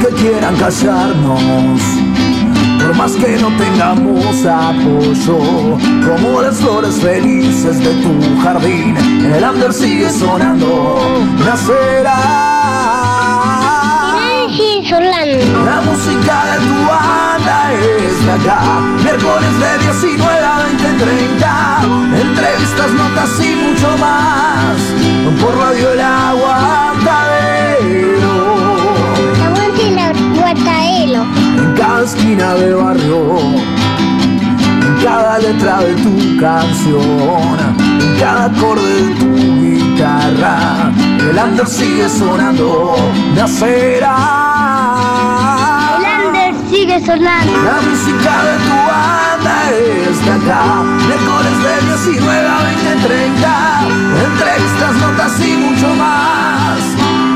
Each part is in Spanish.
que quieran callarnos. Por más que no tengamos apoyo, como las flores felices de tu jardín, el under sigue sonando, nacerá. La música de tu banda es de acá, miércoles de 19 a 20, 30, entrevistas, notas y mucho más, por Radio El Aguantadero. En cada esquina de barrio, en cada letra de tu canción, en cada acorde de tu guitarra, el under sigue sonando, nacerá. El under sigue sonando. La música de tu banda es de acá, miércoles de 19 a 20, 30, entrevistas, notas y mucho más,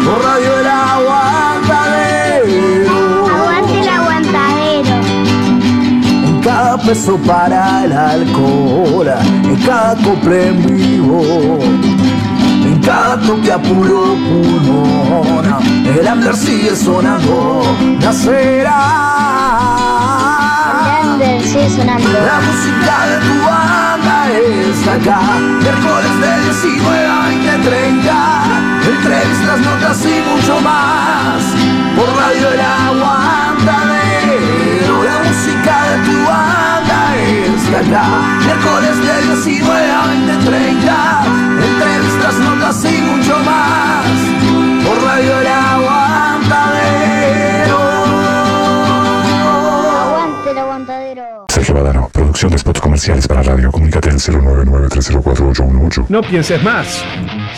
por Radio El para el alcohol, en cada cople en vivo, en cada toque a puro pulmón, el under sigue sonando, nacerá. Sigue sonando. La música de tu banda es acá, miércoles de 19 a 20, 30, entrevistas, notas y mucho más, por Radio El Aguantadero. La música de tu banda es acá, miércoles de 19 a 20, 30, entrevistas, notas y mucho más, por Radio producción de spots comerciales para radio. Comunícate al 099-304-818. No pienses más.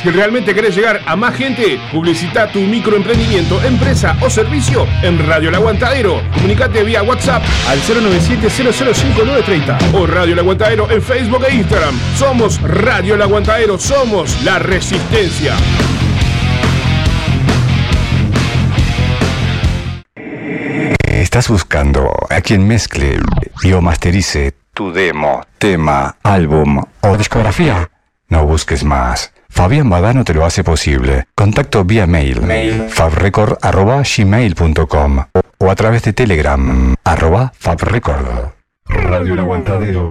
Si realmente querés llegar a más gente, publicita tu microemprendimiento, empresa o servicio en Radio El Aguantadero. Comunicate vía WhatsApp al 097-005930 o Radio El Aguantadero en Facebook e Instagram. Somos Radio El Aguantadero, somos la resistencia. Estás buscando a quien mezcle y o masterice tu demo, tema, álbum o discografía. No busques más. Fabián Badano te lo hace posible. Contacto vía mail, fabrecord.gmail.com o a través de Telegram, arroba fabrecord. Radio El Aguantadero.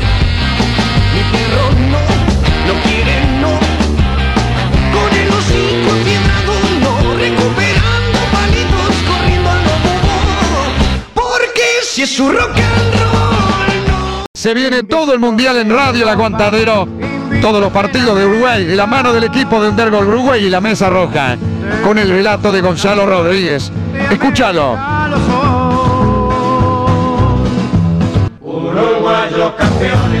Si es su rock and roll no. Se viene todo el mundial en Radio El Aguantadero. Todos los partidos de Uruguay, de la mano del equipo de Undergol Uruguay y la Mesa Roja, con el relato de Gonzalo Rodríguez. Escúchalo. Uruguayos campeones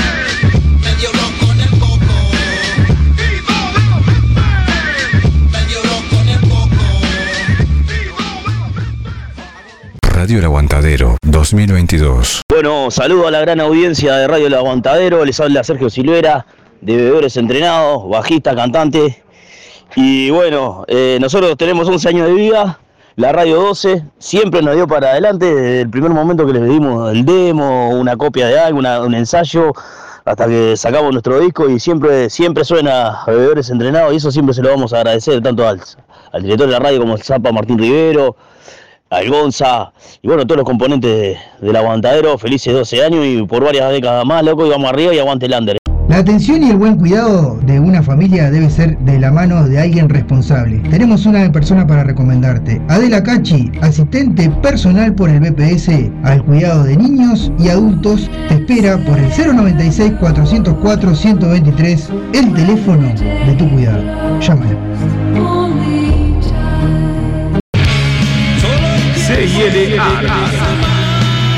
Radio El Aguantadero 2022. Bueno, saludo a la gran audiencia de Radio El Aguantadero. Les habla Sergio Silvera, de Bebedores Entrenados, bajista, cantante. Y bueno, eh, nosotros tenemos 11 años de vida. La Radio 12 siempre nos dio para adelante desde el primer momento que les dimos el demo, una copia de algo, un ensayo, hasta que sacamos nuestro disco y siempre, siempre suena Bebedores Entrenados y eso siempre se lo vamos a agradecer tanto al, al director de la radio como el Zapa Martín Rivero, al Gonza y bueno, todos los componentes de- del aguantadero, felices 12 años y por varias décadas más, loco, y vamos arriba y aguante el under. La atención y el buen cuidado de una familia debe ser de la mano de alguien responsable. Tenemos una persona para recomendarte. Adela Cachi, asistente personal por el BPS al cuidado de niños y adultos, te espera por el 096 404 123, el teléfono de tu cuidado. Llámala. CILA.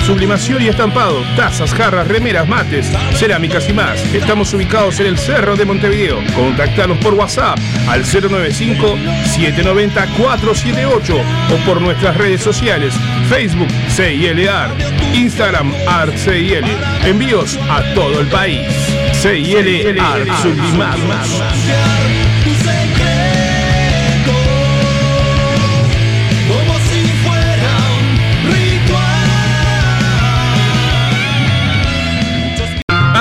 Sublimación y estampado, tazas, jarras, remeras, mates, cerámicas y más. Estamos ubicados en el Cerro de Montevideo. Contactanos por WhatsApp al 095-790-478 o por nuestras redes sociales, Facebook CIL Art, Instagram Art CIL. Envíos a todo el país. CIL Art Sublimados.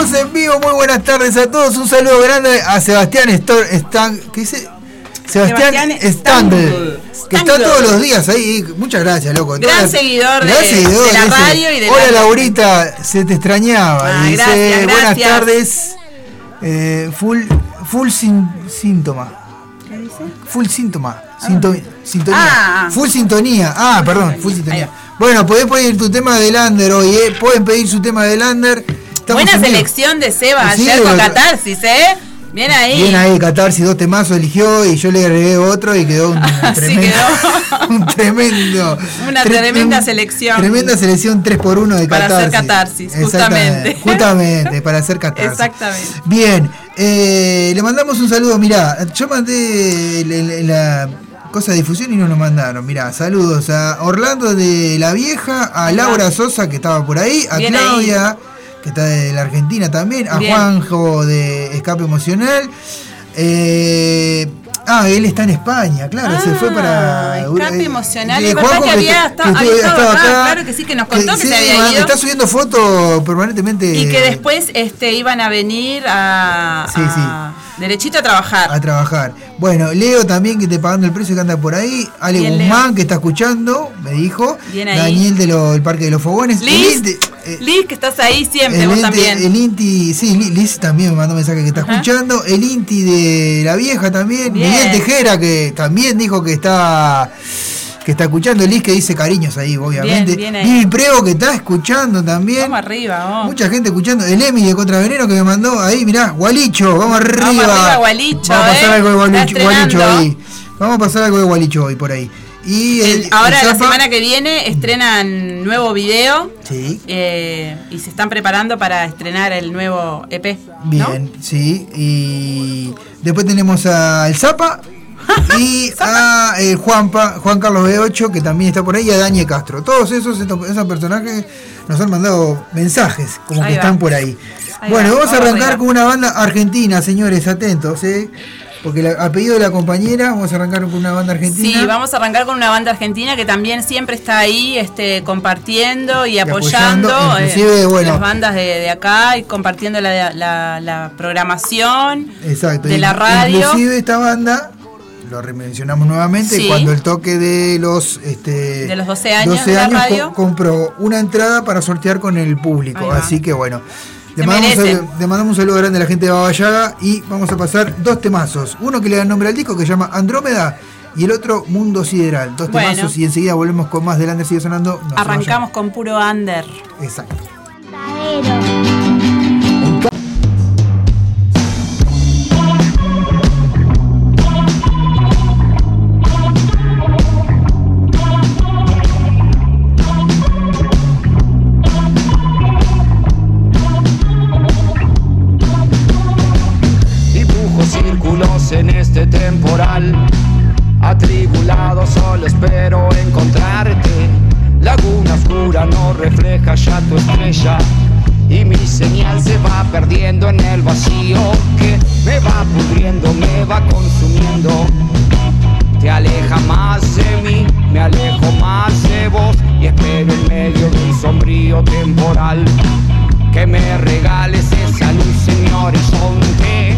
Estamos en vivo, muy buenas tardes a todos. Un saludo grande a Sebastián Stor Stan, ¿qué dice? Sebastián, Stangl. que está todos los días ahí. Muchas gracias, loco. Gran Todas- seguidor gran de- seguidor, de la dice, radio y de la- Hola Laurita, se te extrañaba. Ah, dice, gracias, buenas tardes. Eh, full full sin, síntoma. Full síntoma. Sinto- sintonía. Ah. Full sintonía. Ah, perdón, full sintonía. Bueno, podés pedir tu tema de Lander hoy, ¿eh? Pueden pedir su tema de Lander. Buena selección de Seba Sí, ayer con Catarsis, ¿eh? Bien ahí. Bien ahí, Catarsis, dos temazos eligió y yo le agregué otro y quedó un tremendo. quedó. un tremendo. Una tre- tremenda selección. Tremenda selección 3x1 de Para Catarsis. hacer catarsis, justamente. Justamente, para hacer Catarsis. Exactamente. Bien, eh, le mandamos un saludo. Mirá, yo mandé el- la cosa de difusión y no nos mandaron. Mirá, saludos a Orlando de la Vieja, a Laura Sosa que estaba por ahí, a Bien ahí. Que está de la Argentina también, a Bien. Juanjo de Escape Emocional. Eh, ah, él está en España, claro, se fue para. Ah, escape eh, emocional. eh, verdad que había estado- que acá, claro que sí, que nos contó que se sí, había ido. Está subiendo fotos permanentemente. Y que después este, iban a venir a, Sí, sí. Derechito a trabajar. a trabajar. Bueno, Leo también que te pagando el precio que anda por ahí. Ale Bien, Guzmán Leo. que está escuchando, me dijo. Bien ahí. Daniel del el Parque de los Fogones. Liz, El Inti- eh, Liz, que estás ahí siempre, el vos Inti- también. El Inti, sí, Li- Liz también me mandó mensaje que está Ajá. escuchando. El Inti de la vieja también. Bien. Miguel Tejera que también dijo que está que está escuchando. Liz que dice cariños ahí, obviamente. bien ahí. Vivi Prego que está escuchando también. Vamos arriba, vamos. Mucha gente escuchando. El Emi de Contraveneno que me mandó ahí, mirá, Gualicho, vamos arriba. Vamos arriba, Gualicho, Vamos a pasar eh. algo de Gualicho, Gualicho ahí. Vamos a pasar algo de Gualicho hoy por ahí. Y el- El- ahora el la semana que viene estrenan nuevo video Sí, eh, y se están preparando para estrenar el nuevo EP. ¿no? bien, sí. Y después tenemos a El Zapa y a eh, Juanpa, Juan Carlos B8, que también está por ahí, y a Dani Castro. Todos esos, esos personajes nos han mandado mensajes, como Ahí que va. están por ahí. Ahí bueno, va, vamos a arrancar con una banda argentina, señores, atentos, ¿eh? Porque la- a pedido de la compañera, vamos a arrancar con una banda argentina. Sí, vamos a arrancar con una banda argentina que también siempre está ahí este, compartiendo y, apoyando, apoyando, eh, bueno. las bandas de, de acá y compartiendo la, la- la programación Exacto. de la radio. Inclusive esta banda, lo mencionamos nuevamente, Sí. cuando el toque de los este, De los 12 años de la co- radio. compró una entrada para sortear con el público. Así que bueno. Le mandamos, un merece. saludo, le mandamos un saludo grande a la gente de Babayaga y vamos a pasar dos temazos. Uno que le da nombre al disco que se llama Andrómeda y el otro Mundo Sideral. Dos Bueno. temazos y enseguida volvemos con más del Under Sigue Sonando. No Arrancamos con puro under. Exacto. No refleja ya tu estrella. Y mi señal se va perdiendo en el vacío que me va pudriendo, me va consumiendo. Te aleja más de mí, me alejo más de vos y espero en medio de un sombrío temporal que me regales esa luz en mi horizonte.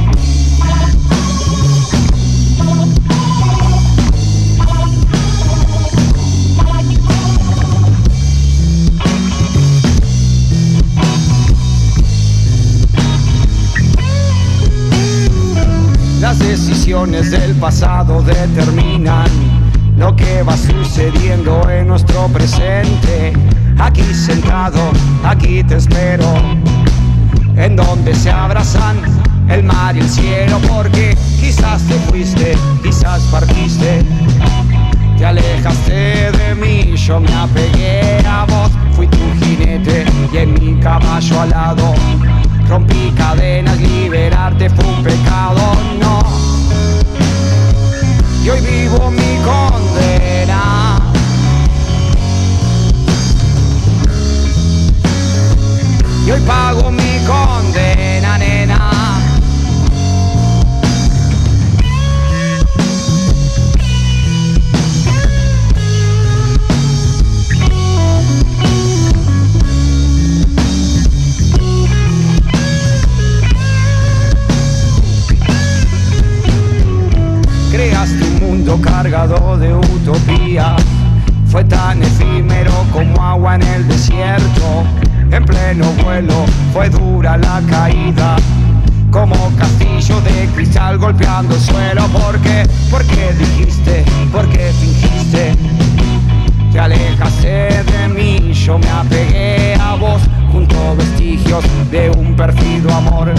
Decisiones del pasado determinan lo que va sucediendo en nuestro presente. Aquí sentado, aquí te espero, en donde se abrazan el mar y el cielo, porque quizás te fuiste, quizás partiste, te alejaste de mí, yo me apegué a vos, fui tu jinete y en mi caballo alado. Rompí cadenas, liberarte fue un pecado, no. Y hoy vivo mi condena. Y hoy pago mi condena, nena. Creaste mundo cargado de utopía. Fue tan efímero como agua en el desierto. En pleno vuelo fue dura la caída. Como castillo de cristal golpeando el suelo. ¿Por qué? Porque dijiste, porque fingiste. Te alejaste de mí, yo me apegué a vos junto vestigios de un perfido amor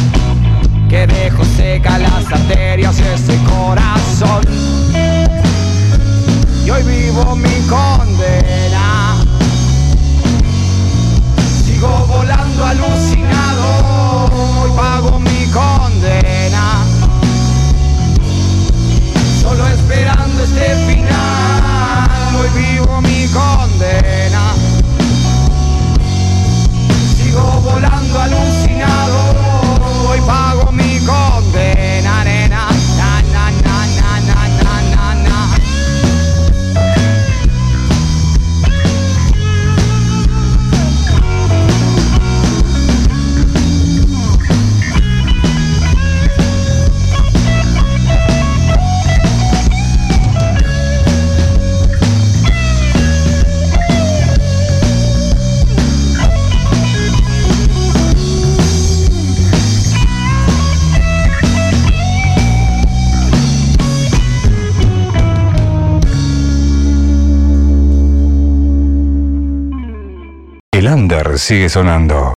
que dejó seca las arterias de ese corazón. Y hoy vivo mi condena. Sigo volando alucinado, hoy pago mi condena. Solo esperando este final, hoy vivo mi condena. Sigo volando alucinado, hoy pago estándar sigue sonando.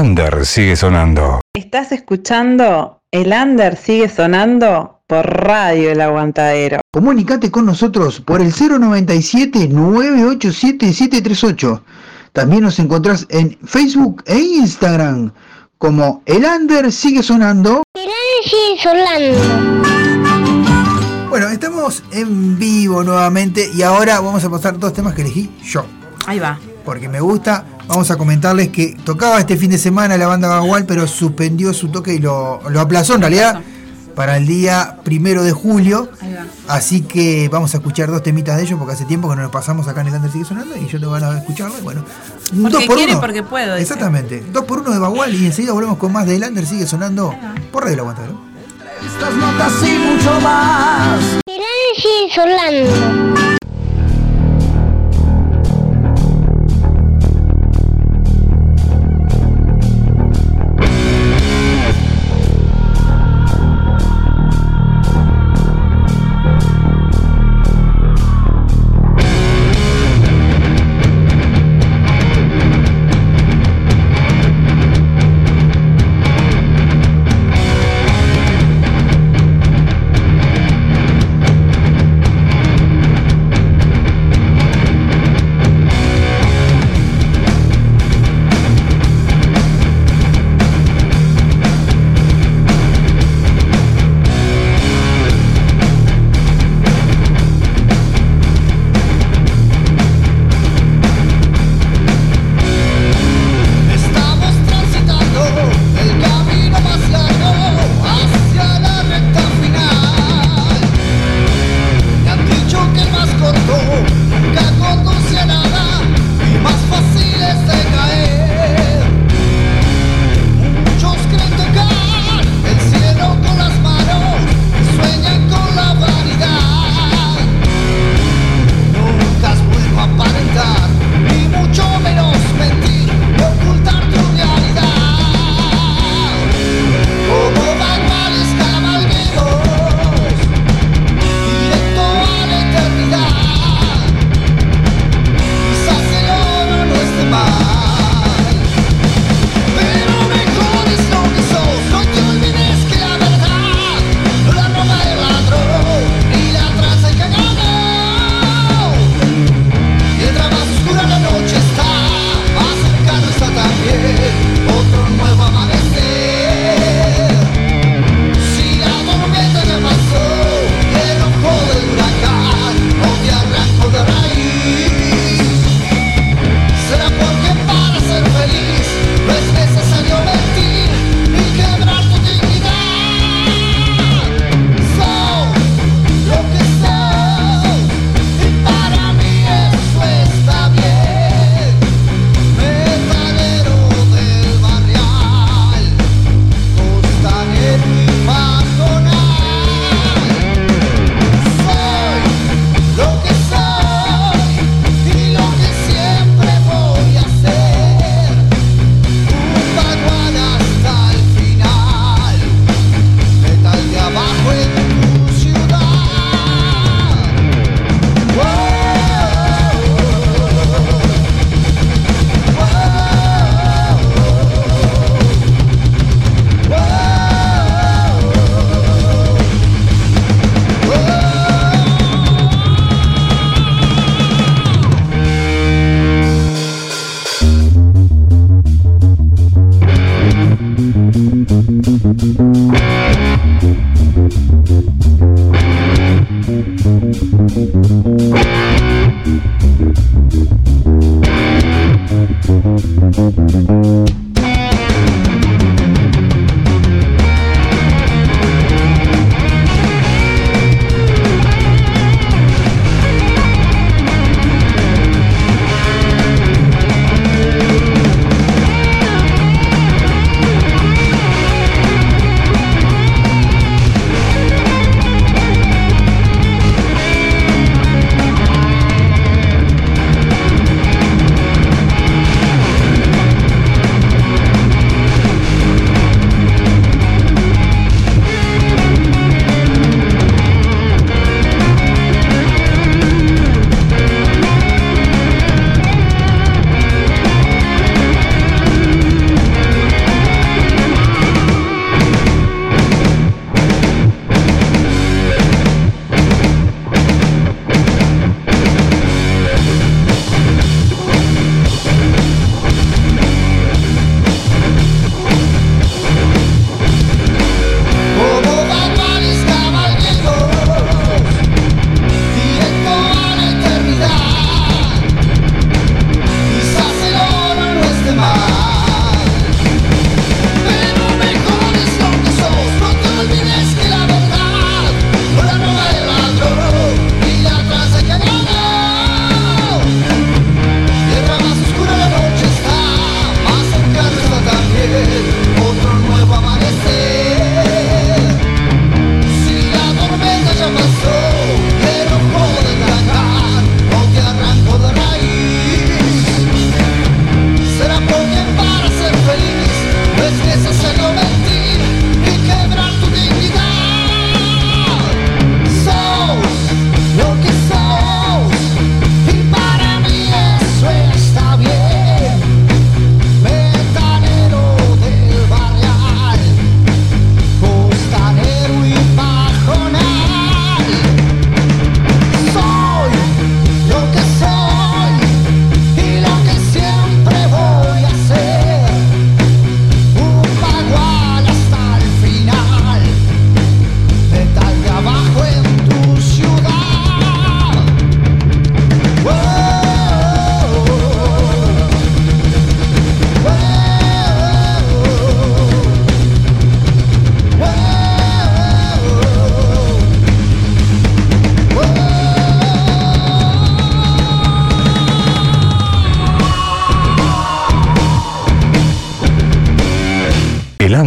El Under sigue sonando. Estás escuchando El Under sigue sonando por Radio El Aguantadero. Comunicate con nosotros por el 097-987-738. También nos encontrás en Facebook e Instagram como El Under sigue sonando. El Under sigue sonando. Bueno, estamos en vivo nuevamente y ahora vamos a pasar dos temas que elegí yo. Ahí va porque me gusta. Vamos a comentarles que tocaba este fin de semana la banda Bagual, pero suspendió su toque y lo, lo aplazó en realidad para el día primero de julio. Así que vamos a escuchar dos temitas de ellos porque hace tiempo que no nos pasamos acá en el Under Sigue Sonando y yo te van a escucharlo. y Bueno, Porque dos por quiere y uno. porque puedo, dice. Exactamente. Dos por uno de Bagual y enseguida volvemos con más de El Under Sigue Sonando por Radio Aguantadero. Estas notas y mucho más. El sigue sonando.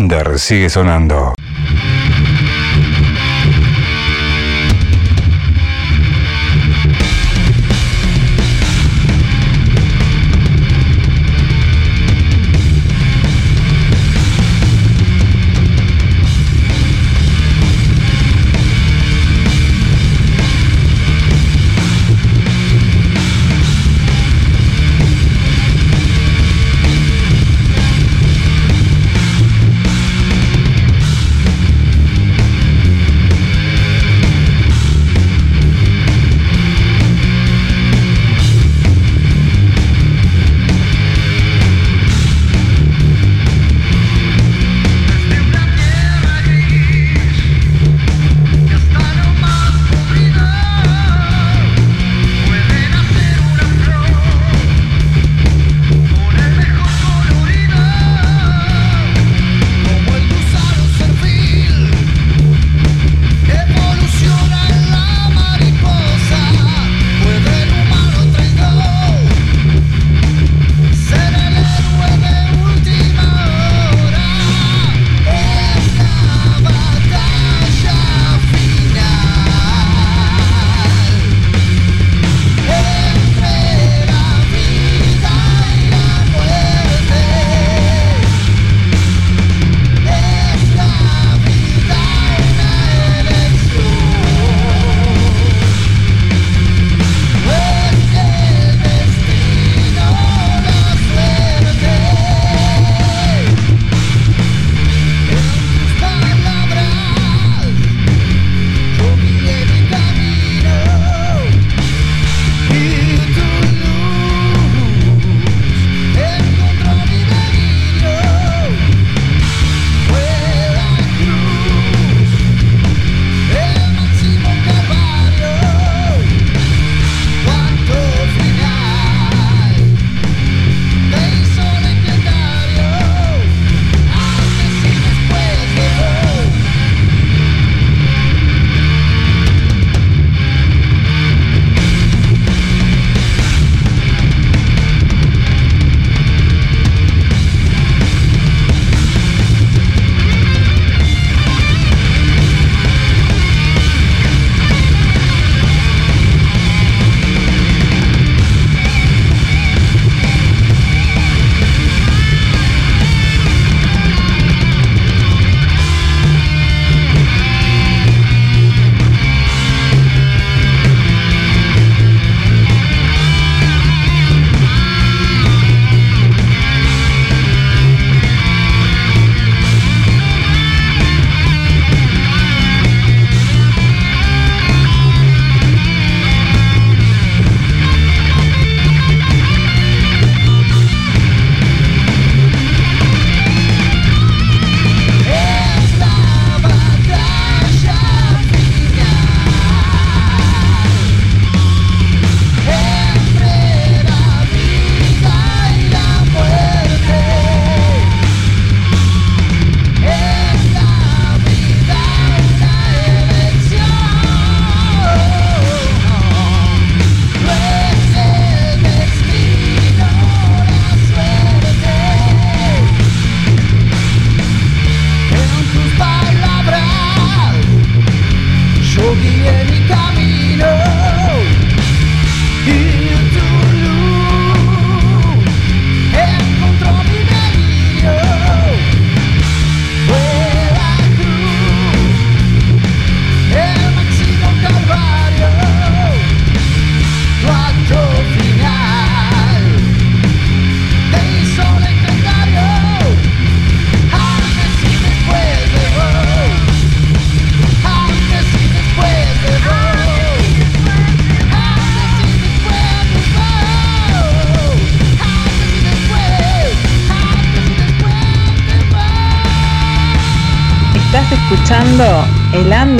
Under sigue sonando.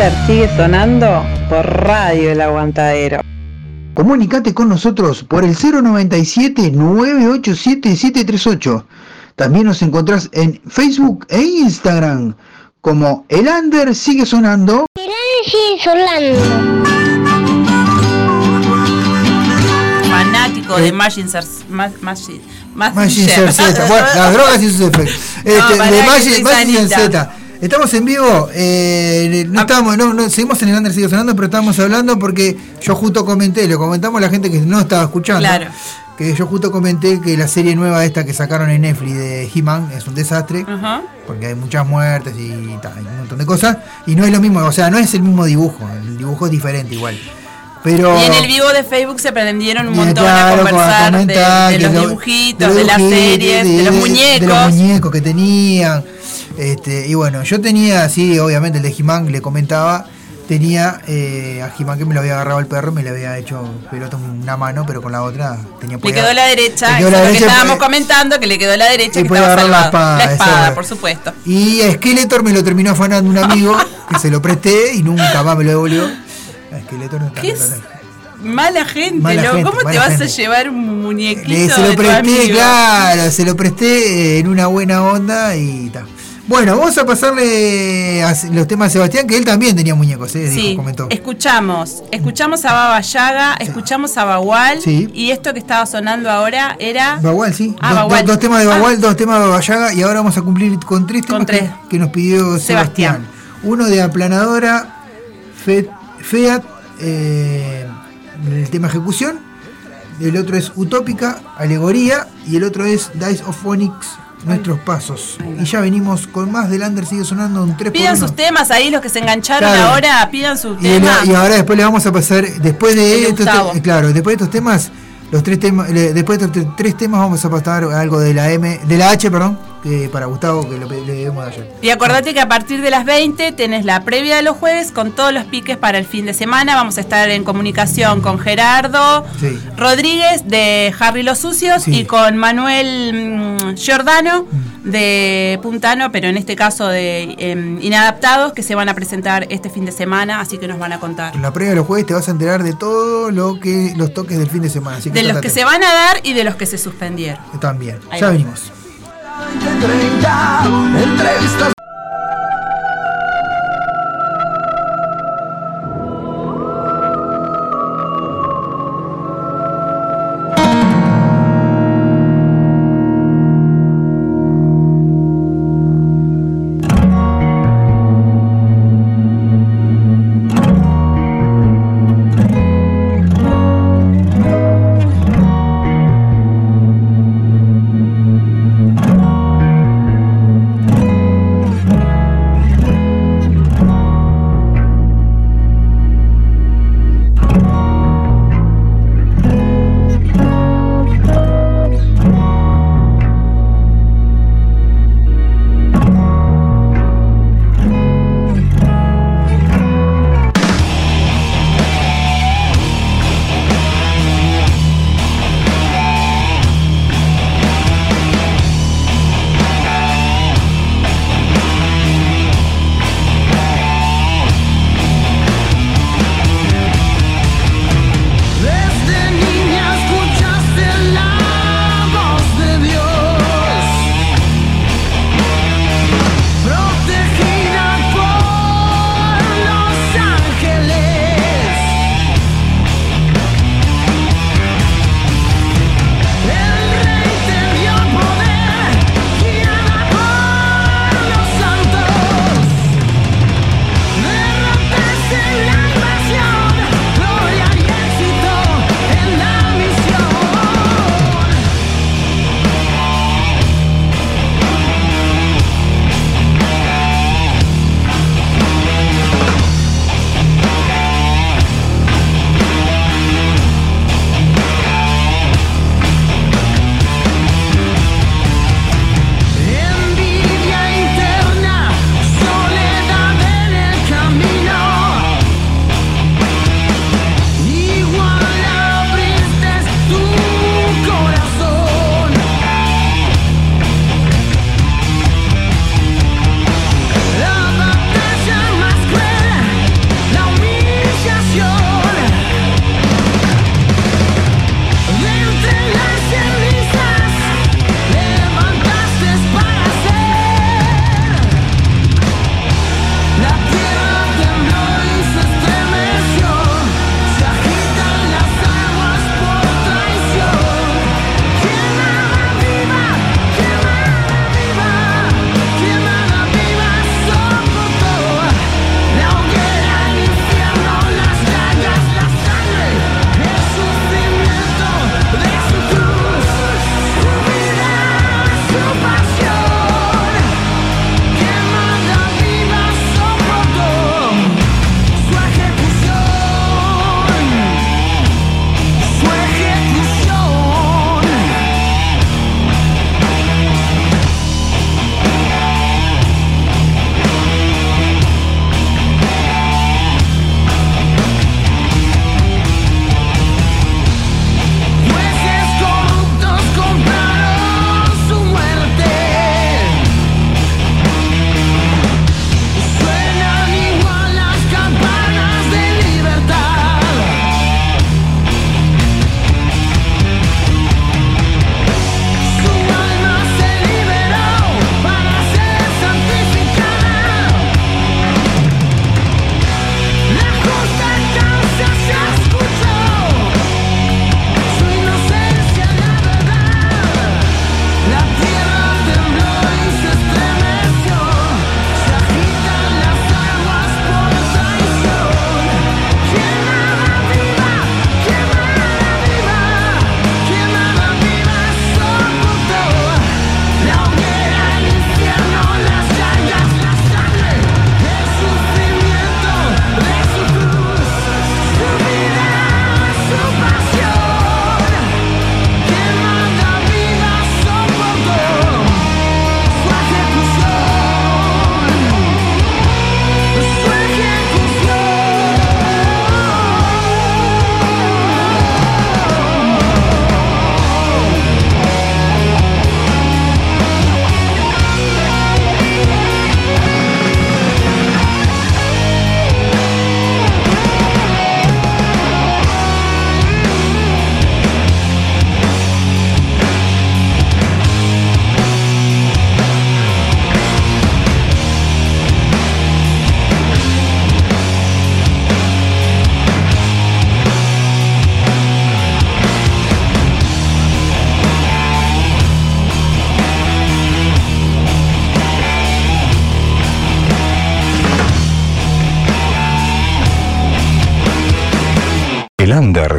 Under sigue sonando por Radio El Aguantadero. Comunicate con nosotros por el 097-987-738. También nos encontrás en Facebook e Instagram como El Under sigue sonando. sigue sonando. Fanático algo Eh, de Magic Magic Magic Z. Bueno, las drogas y sus efectos. Este, pará, de Magic. Z. Estamos en vivo, eh, no estamos, no, no, seguimos en el Under sigue sonando, pero estábamos hablando porque yo justo comenté, le comentamos a la gente que no estaba escuchando, Claro. que yo justo comenté que la serie nueva esta que sacaron en Netflix de He-Man es un desastre, Ajá. porque hay muchas muertes y, un montón de cosas, y no es lo mismo, o sea, no es el mismo dibujo, el dibujo es diferente igual. Pero Y en el vivo de Facebook se prendieron un montón claro, a conversar de- comentar de, los lo- dibujitos, los de, las series, de, los muñecos. de los muñecos que tenían. Este, y bueno, yo tenía, sí, obviamente el de He-Man le comentaba, tenía eh, a He-Man que me lo había agarrado el perro, me le había hecho pelota en una mano, pero con la otra tenía Le quedó la derecha, quedó es la lo que derecha, estábamos pues, comentando, que le quedó la derecha y que estaba la espada, La espada, es. por supuesto. Y a Skeletor me lo terminó afanando un amigo que se lo presté y nunca más me lo devolvió. A Skeletor no ¿Qué es? Mala gente, Mala ¿no? gente, ¿Cómo te vas a llevar un muñequito Le- se de lo tu presté, amigo? claro, se lo presté en una buena onda y tal. Bueno, vamos a pasarle a los temas de Sebastián, que él también tenía muñecos, ¿eh? Dijo, Sí, comentó. escuchamos, escuchamos a Baba Yaga, escuchamos a Bagual Sí. y esto que estaba sonando ahora era Bagual, sí. Ah, dos, Bagual. dos- dos temas de Ah. Bagual, dos temas de Babayaga y ahora vamos a cumplir con tres temas que, tres. que nos pidió Sebastián. Sebastián. Uno de aplanadora, Fe- Fiat, eh, el tema ejecución. El otro es Utópica, Alegoría. Y el otro es Dice of Phonics, Nuestros Pasos. Y ya venimos con más. Del Under sigue sonando un 3 Pidan sus temas ahí, los que se engancharon Claro. ahora, pidan sus Y, temas. y ahora después le vamos a pasar, después de estos claro, después de estos temas, los tres temas, después de estos tre- tres temas vamos a pasar algo de la M, de la H, perdón, para Gustavo que lo le debemos de ayer. Y acordate que a partir de las 20 tenés la previa de los jueves con todos los piques para el fin de semana. Vamos a estar en comunicación con Gerardo Sí. Rodríguez de Harry Los Sucios Sí. y con Manuel mm, Giordano de Puntano, pero en este caso de em, Inadaptados, que se van a presentar este fin de semana, así que nos van a contar. En la previa de los jueves te vas a enterar de todo lo que los toques del fin de semana, así que De los que se van a dar y de los que se suspendieron. también. Ahí ya venimos. 30 entrevistas.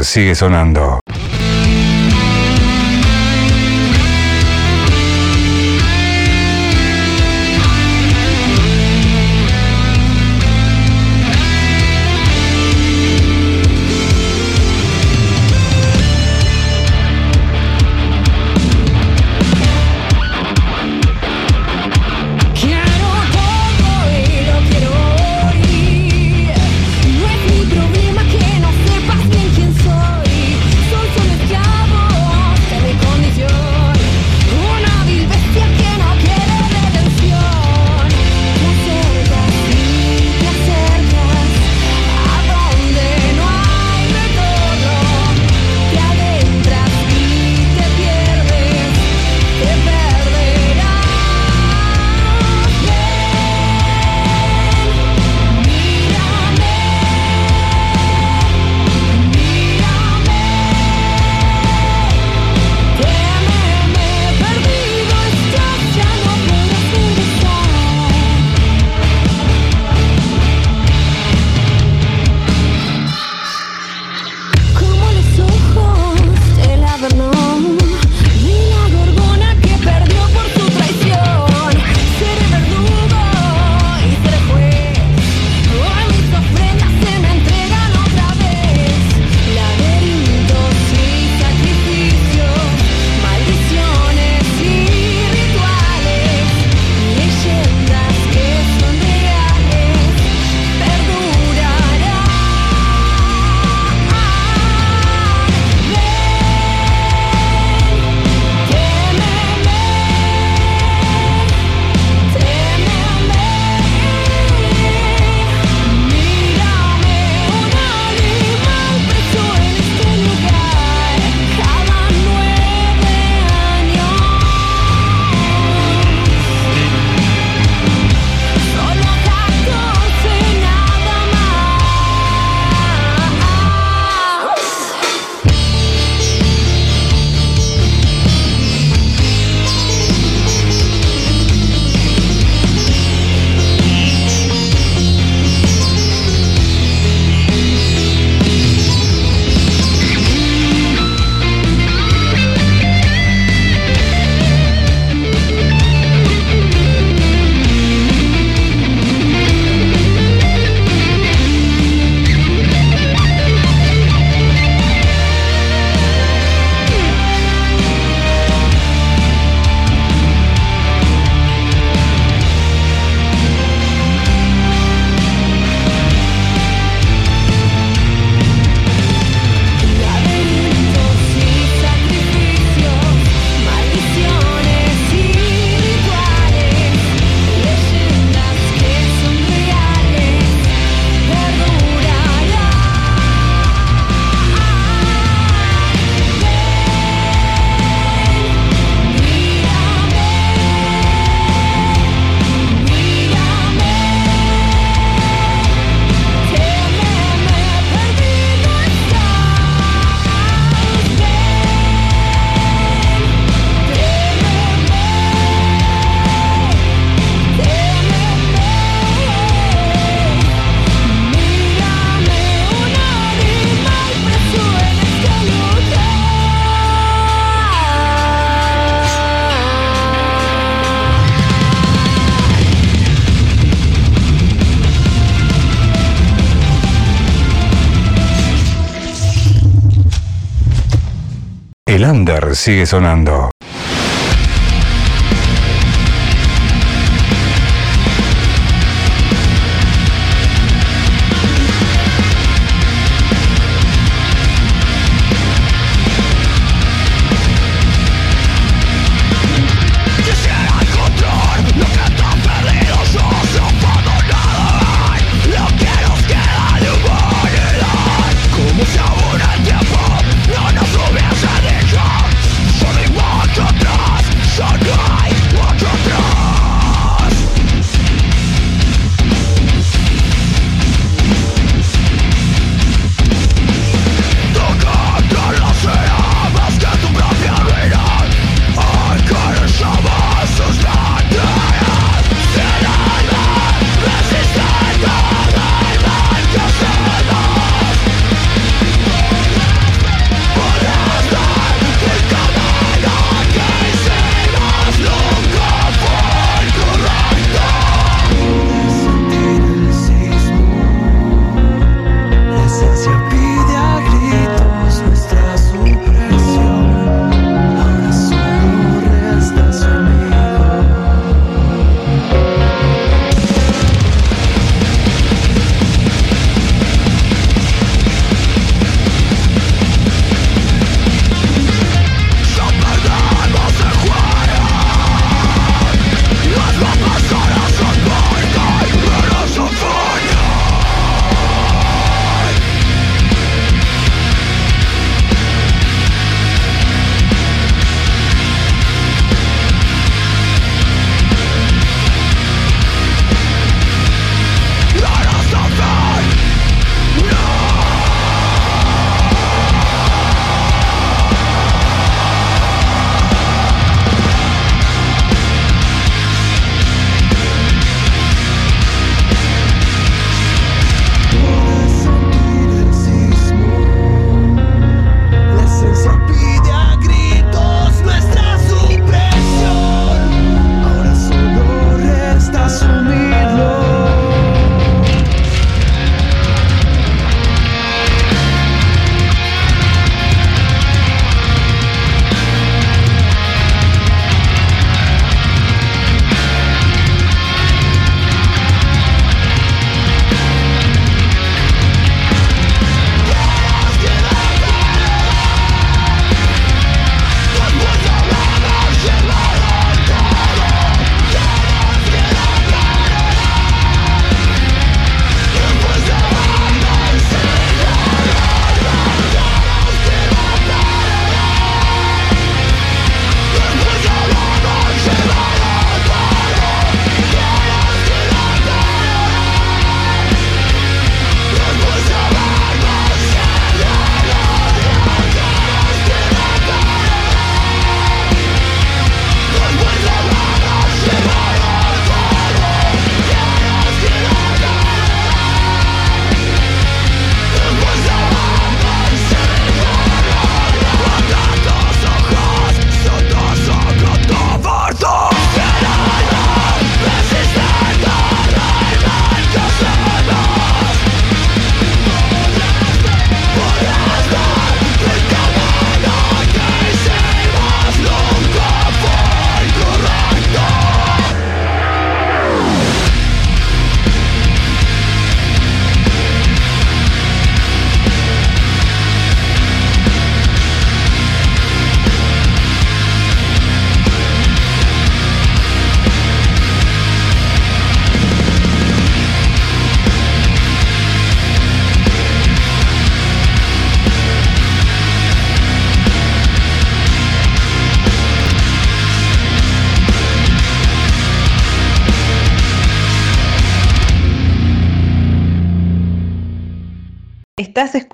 Sigue sonando. Sigue sonando.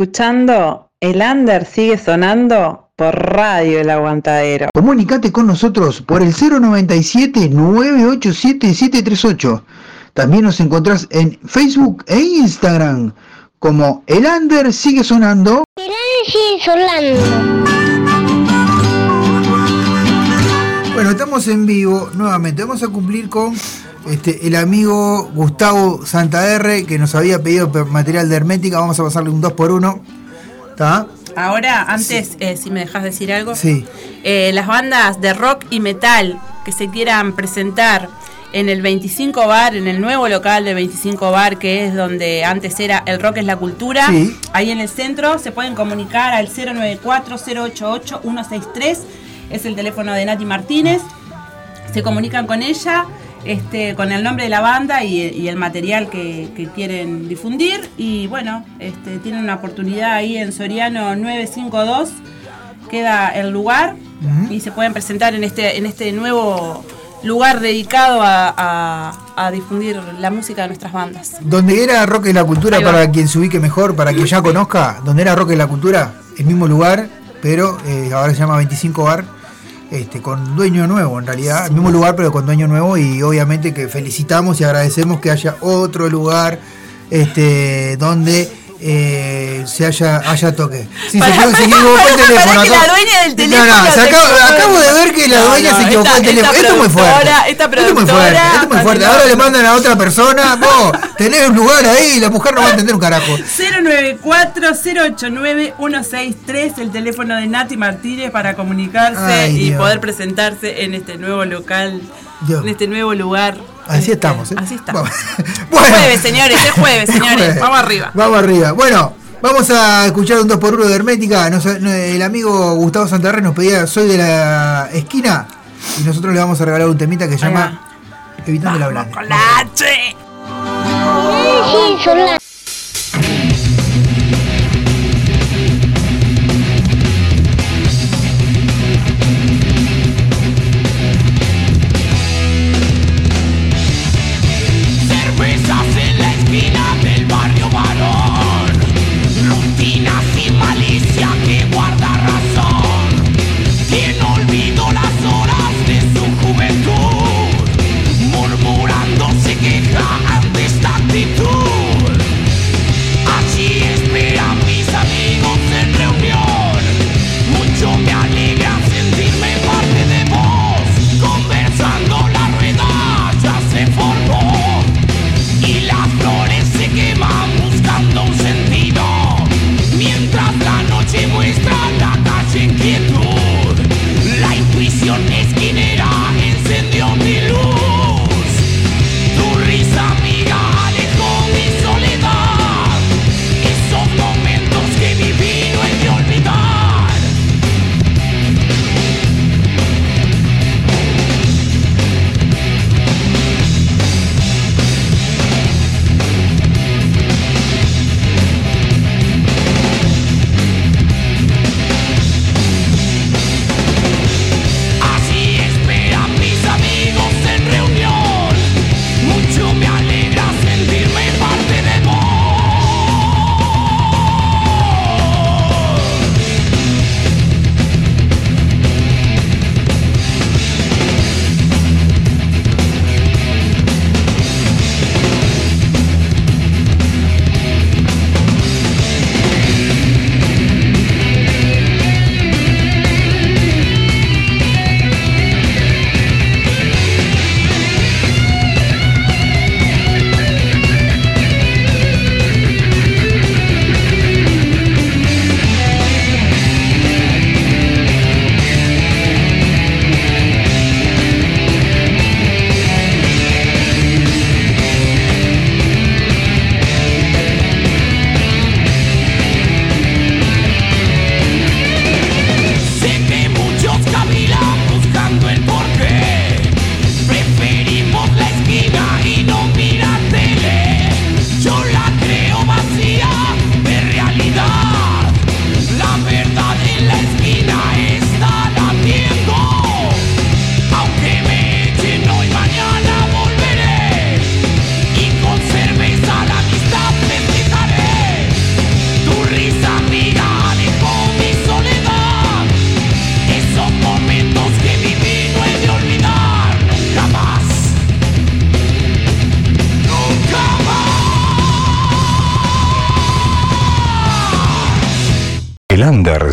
Escuchando El Under sigue sonando por Radio El Aguantadero. Comunicate con nosotros por el 097-987-738. También nos encontrás en Facebook e Instagram como El Under sigue sonando. sigue sonando. Bueno, estamos en vivo nuevamente. Vamos a cumplir con este, el amigo Gustavo Santaerre que nos había pedido pe- material de hermética. Vamos a pasarle un 2x1. ¿Está? Ahora, antes, eh, si me dejas decir algo, Sí. eh, las bandas de rock y metal que se quieran presentar en el 25 Bar, en el nuevo local de 25 Bar, que es donde antes era El Rock es la Cultura, Sí. ahí en el centro, se pueden comunicar al 094-088-163, es el teléfono de Nati Martínez, se comunican con ella. Este, con el nombre de la banda y, y el material que, que quieren difundir. Y bueno, este, tienen una oportunidad ahí en Soriano 952 queda el lugar y se pueden presentar en este, en este nuevo lugar dedicado a, a- a difundir la música de nuestras bandas. Donde era Rock y la Cultura, para quien se ubique mejor, para quien ya conozca, donde era Rock y la Cultura, el mismo lugar, pero eh, ahora se llama 25 Bar, este, con dueño nuevo en realidad, mismo lugar pero con dueño nuevo y obviamente que felicitamos y agradecemos que haya otro lugar este, donde eh, se haya, haya toque. Sí, Pará, se, equivocó- se equivocó el teléfono. pará que acá- la dueña del No, teléfono no, se acabo, de ver que la No, dueña no, se equivocó esta- el teléfono. Esto es muy fuerte. esta Esto es muy fuerte. Esto es muy fuerte. Ahora le mandan a otra persona. Vos tenés un lugar ahí y la mujer no va a entender un carajo. 094-089-163, el teléfono de Nati Martínez para comunicarse Ay, y Dios. poder presentarse en este nuevo local, Dios. en este nuevo lugar. Así estamos. ¿eh? Así está. Bueno. Es jueves, señores, es jueves, señores. Jueves. Vamos arriba. Vamos arriba. Bueno, vamos a escuchar un 2x1 de Hermética. Nos- no, el amigo Gustavo Santarre nos pedía Soy de la esquina. Y nosotros le vamos a regalar un temita que se llama Evitando la Blanda.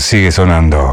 Sigue sonando.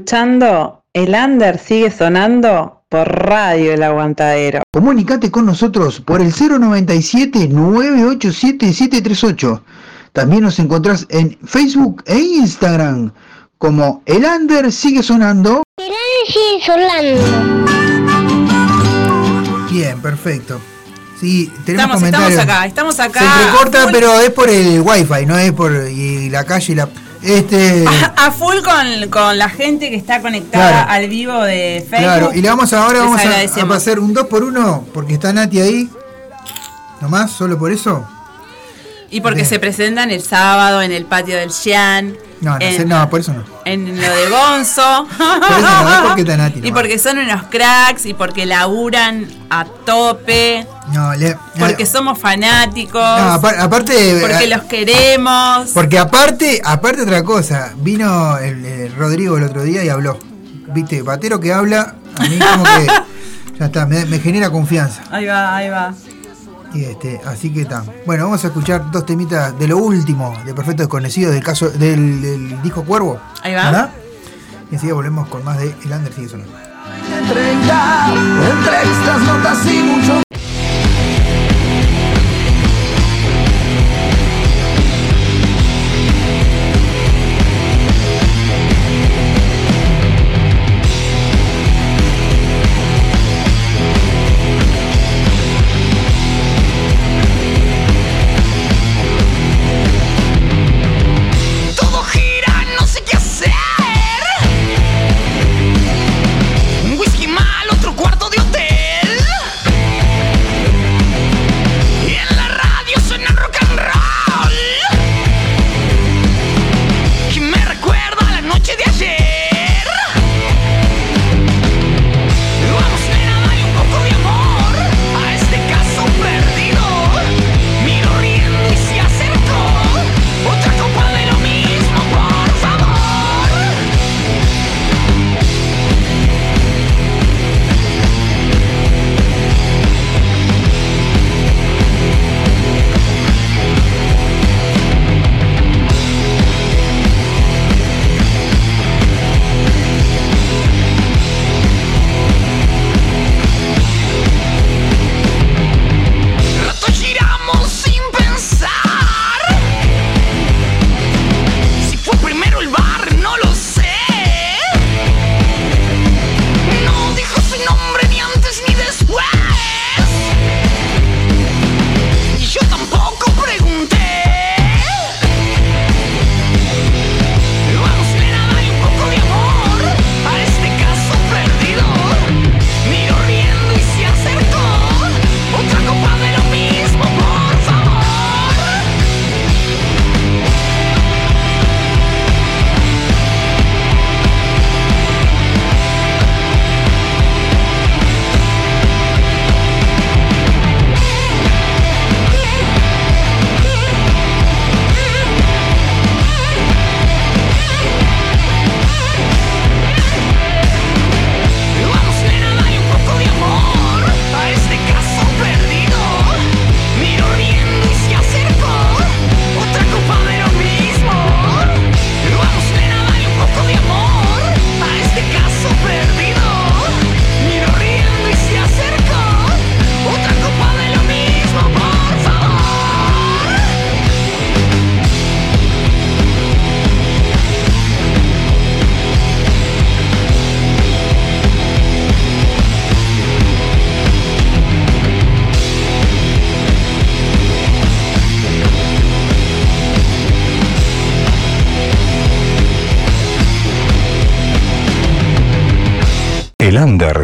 Escuchando El Under sigue sonando por Radio El Aguantadero. Comunicate con nosotros por el 097-987-738. También nos encontrás en Facebook e Instagram como El Under sigue sonando. sigue sonando. Bien, perfecto. Sí, tenemos Estamos, comentarios. estamos acá, estamos acá. Se entrecorta, a full- pero es por el wifi, no es por y la calle y la... Este... A full con, con la gente que está conectada Claro. al vivo de Facebook. Claro, y le vamos a- ahora vamos a, a pasar un 2 por 1 porque está Nati ahí. Nomás, solo por eso. Y porque se presentan el sábado en el patio del Xian. No, no, en, sé, no, por eso no. en lo de Gonzo. Por eso no, porque está Nati. y porque son unos cracks y porque laburan a tope. No, le- Porque somos fanáticos. No, apar- aparte- Porque los queremos. Porque aparte, aparte otra cosa, vino el, el Rodrigo el otro día y habló. Viste, batero que habla, a mí como que ya está, me, me genera confianza. Ahí va, ahí va. Y este, así que está. Bueno, vamos a escuchar dos temitas de lo último de Perfecto Desconocido del caso del, del disco Cuervo. Ahí va. ¿Verdad? Y enseguida volvemos con más de El Under sigue sonando. 30, entre notas y mucho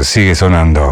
sigue sonando.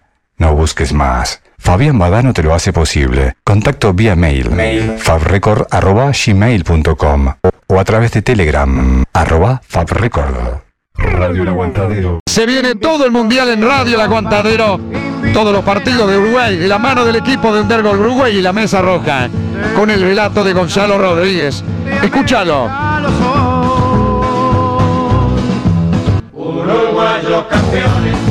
no busques más. Fabián Badano te lo hace posible. Contacto vía mail, fabrecord.gmail.com o a través de Telegram, arroba fabrecord. Radio El Aguantadero. Se viene todo el mundial en Radio El Aguantadero. Todos los partidos de Uruguay, de la mano del equipo de Undergol Uruguay y la Mesa Roja, con el relato de Gonzalo Rodríguez. Escúchalo. Campeones.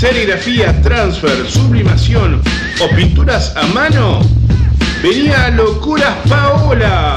serigrafía, transfer, sublimación o pinturas a mano? Venía a Locuras Paola.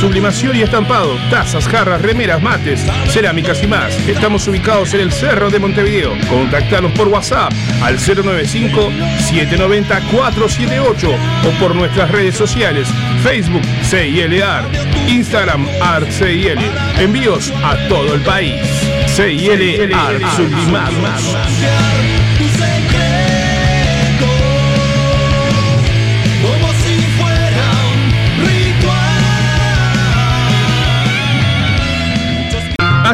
Sublimación y estampado, tazas, jarras, remeras, mates, cerámicas y más. Estamos ubicados en el Cerro de Montevideo. Contactanos por WhatsApp al 095-790-478 o por nuestras redes sociales, Facebook CILAR, Instagram Art CIL. Envíos a todo el país. CIL Art Sublimados.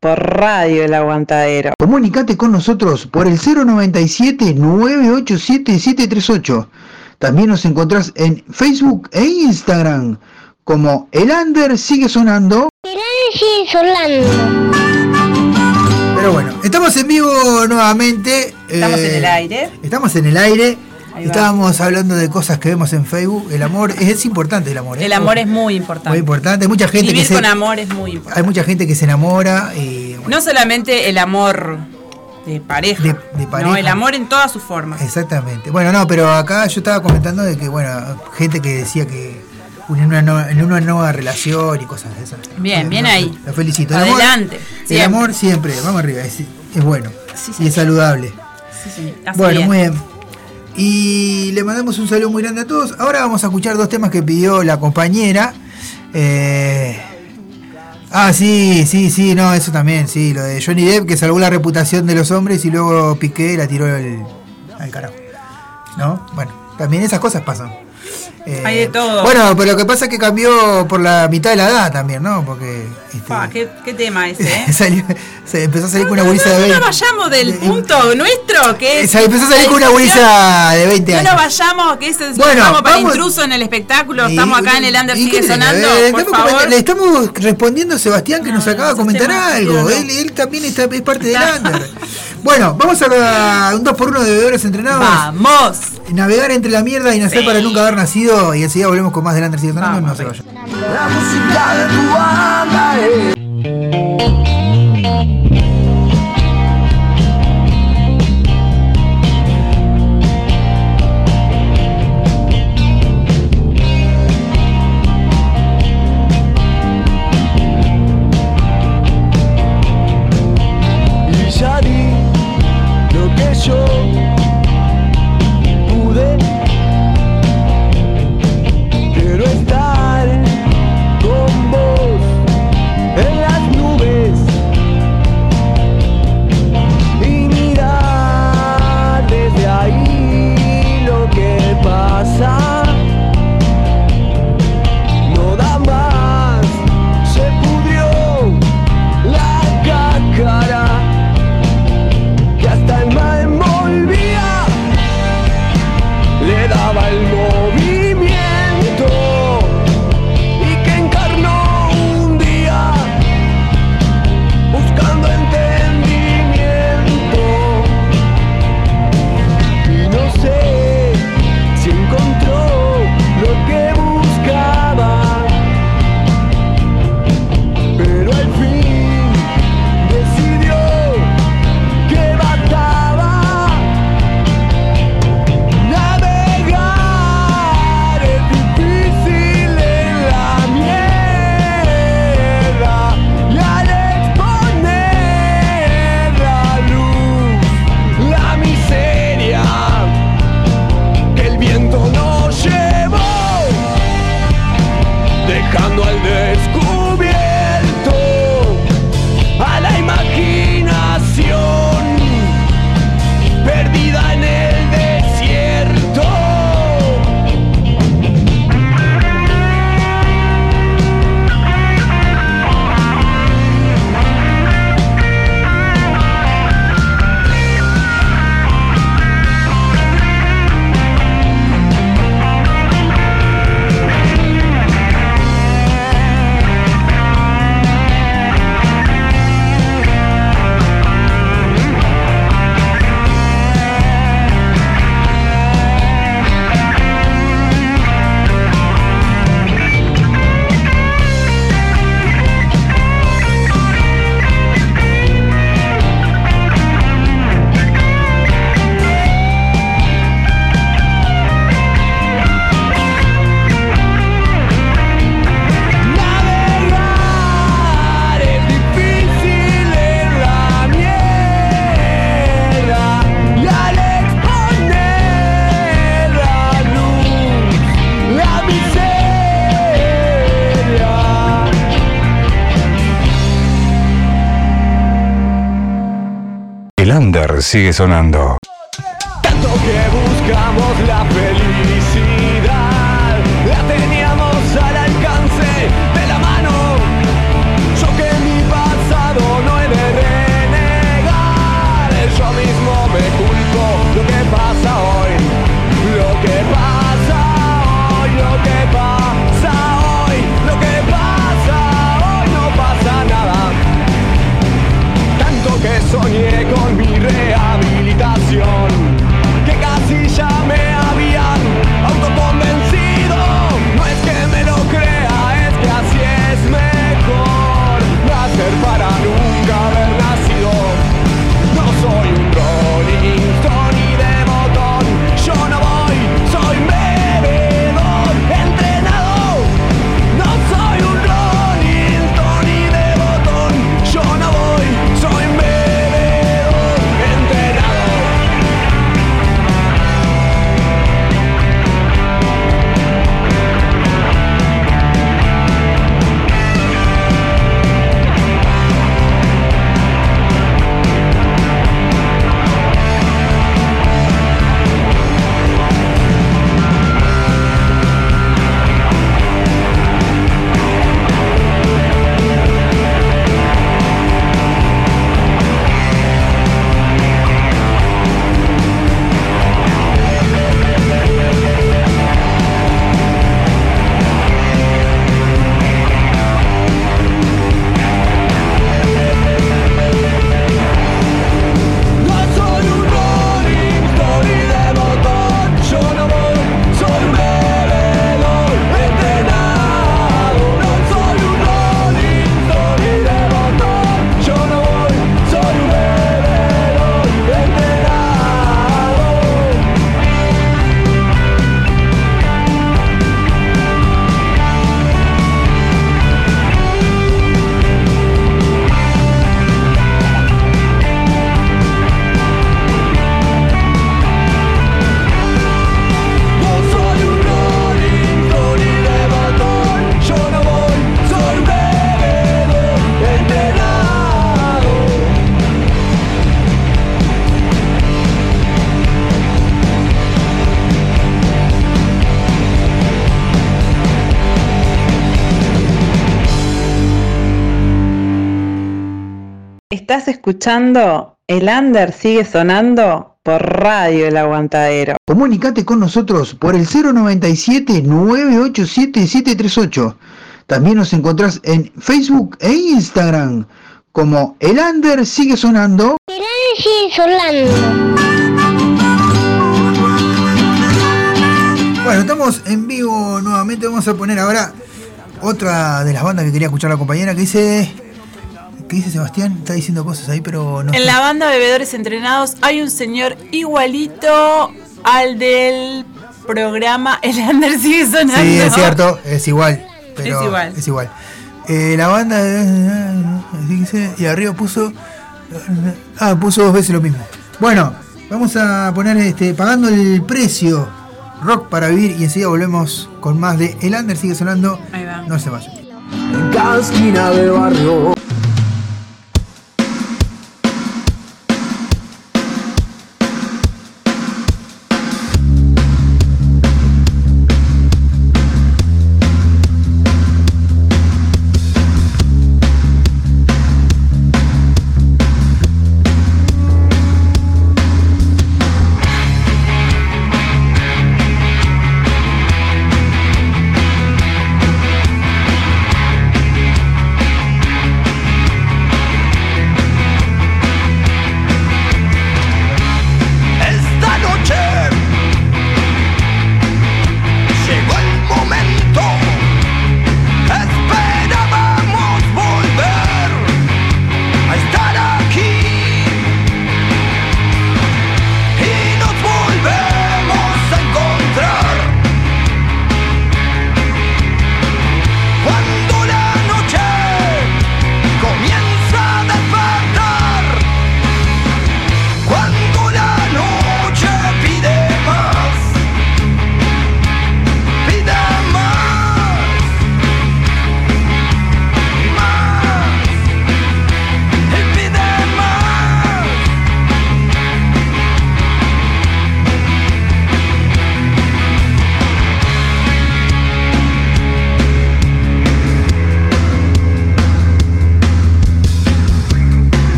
por Radio El Aguantadero. Comunicate con nosotros por el 097 987 738. También nos encontrás en Facebook e Instagram como El Under sigue sonando. sigue sonando. Pero bueno, estamos en vivo nuevamente. Estamos eh, en el aire. Estamos en el aire. Estábamos hablando de cosas que vemos en Facebook. El amor es, es importante, el amor. ¿eh? El amor es muy importante. muy importante. Hay mucha gente Vivir que se, con amor es muy importante. hay mucha gente que se enamora y No solamente el amor de pareja, de pareja. no, el amor en todas sus formas. Exactamente. Bueno, no, pero acá yo estaba comentando de que, bueno, gente que decía que en una, nueva- en una nueva relación y cosas de esas. Bien, bien No, ahí. Lo felicito. El amor- Adelante. El amor siempre, vamos arriba, es, es bueno y señor. es saludable. Sí. Hace Bueno, bien. muy bien. Y le mandamos un saludo muy grande a todos. Ahora vamos a escuchar dos temas que pidió la compañera. Eh, Ah, sí, sí, sí, no, eso también, sí, lo de Johnny Depp que salvó la reputación de los hombres y luego Piqué la tiró al, al carajo. ¿No? Bueno, también esas cosas pasan. Eh, Hay de todo. Bueno, pero lo que pasa es que cambió por la mitad de la edad también, ¿no? Porque este, ¿qué, qué tema ese, eh? salió- se empezó a salir con una gurisa de No 20. nos vayamos del punto nuestro, que es. Se empezó a salir con una gurisa de 20 No años. nos vayamos, que es Bueno, vamos para intruso en el espectáculo. Y- Estamos acá en el Under ¿Y sigue sonando. ver? Por Estamos favor. Le estamos respondiendo a Sebastián que nos acaba de comentar algo. no. Él, él también está, es parte del under. Bueno, vamos a la- un 2x1 de bebedores entrenados. Vamos. Navegar entre la mierda y nacer para nunca haber nacido. Y enseguida volvemos con más del under sigue sonando. No se vayan. La música de tu banda es sigue sonando. Escuchando El Under sigue sonando por Radio El Aguantadero. Comunicate con nosotros por el 097-987-738. También nos encontrás en Facebook e Instagram como El Under sigue sonando. sigue sonando. Bueno, estamos en vivo nuevamente. Vamos a poner ahora otra de las bandas que quería escuchar la compañera que dice. ¿Qué dice Sebastián? Está diciendo cosas ahí, pero no. En la banda Bebedores Entrenados hay un señor igualito al del programa El Under sigue sonando. Sí, es cierto, es igual. Pero Es igual. Es igual. Eh, la banda. dice, y arriba puso. Ah, puso dos veces lo mismo. Bueno, vamos a poner este pagando el precio. Rock para vivir y enseguida volvemos con más de El Under sigue sonando. Ahí va. No se vaya. En cada esquina del barrio.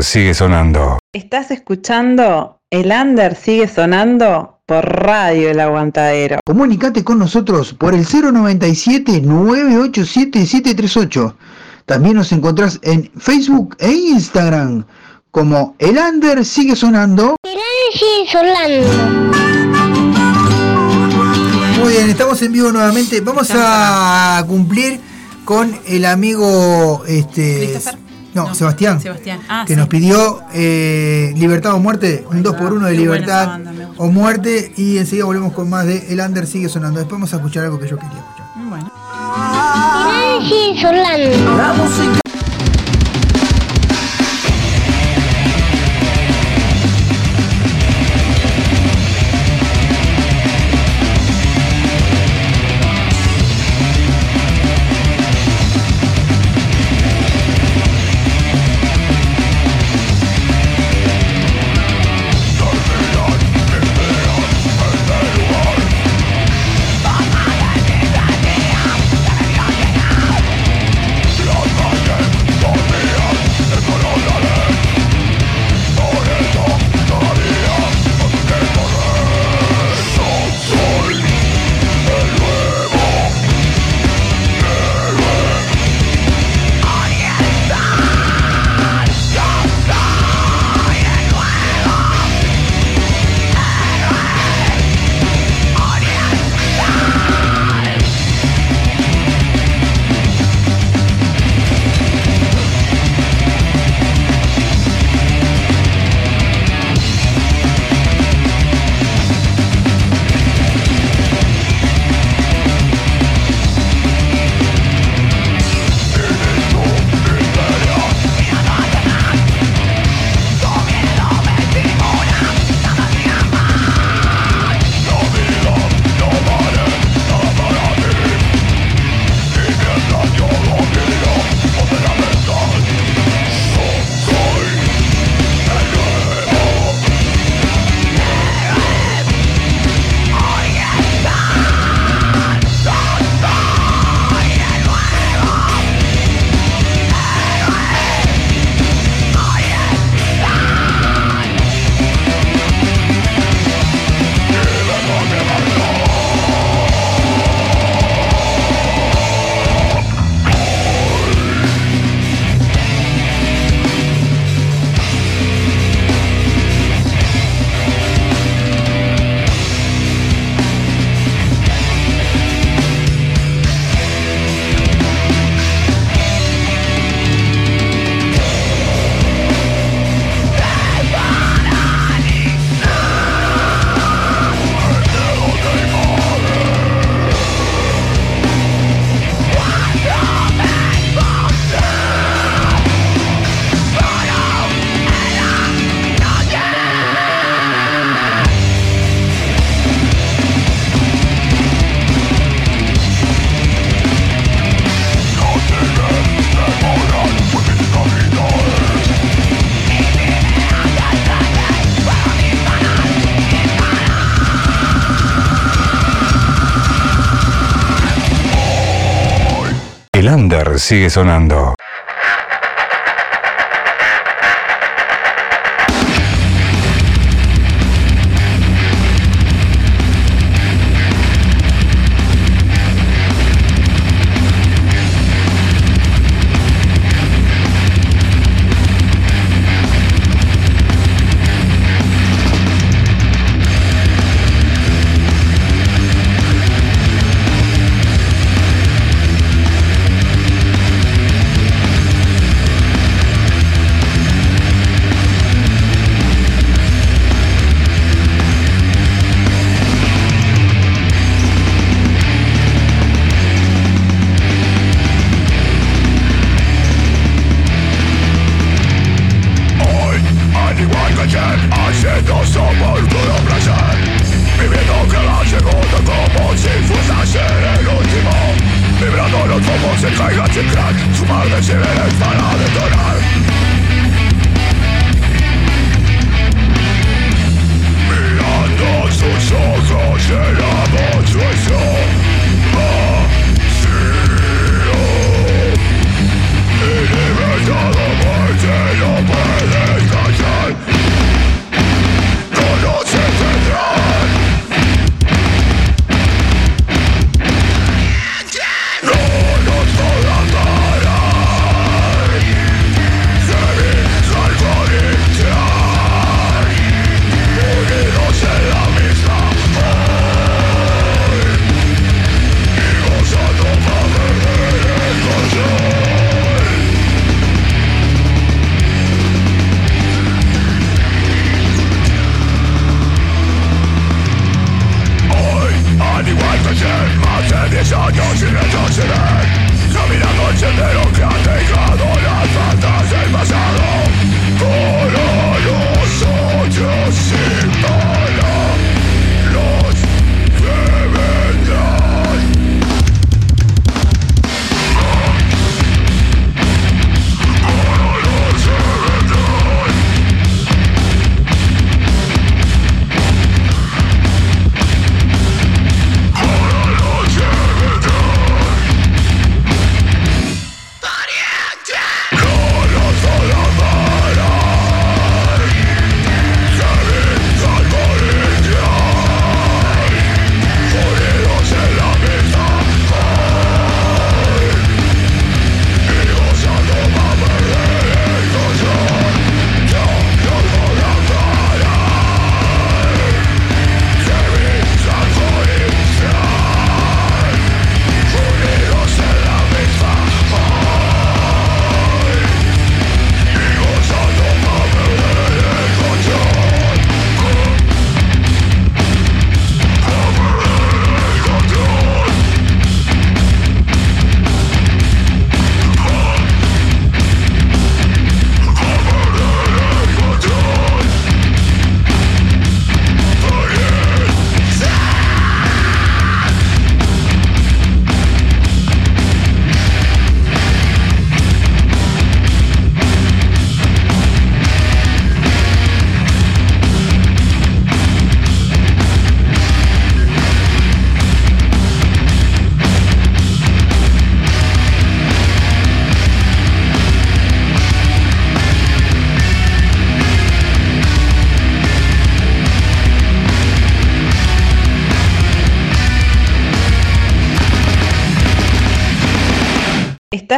Under sigue sonando. Estás escuchando El Under sigue sonando por Radio El Aguantadero. Comunicate con nosotros por el 097-987-738. También nos encontrás en Facebook e Instagram como El Under sigue sonando. sigue sonando. Muy bien, estamos en vivo nuevamente. Vamos a cumplir con el amigo este no, Sebastián, Sebastián. Ah, que sí. nos pidió eh, libertad o muerte, un 2 por 1 de libertad banda, o muerte y enseguida volvemos con más de El Under sigue sonando. Después vamos a escuchar algo que yo quería escuchar. Bueno. sigue sonando. La música. Sigue sonando.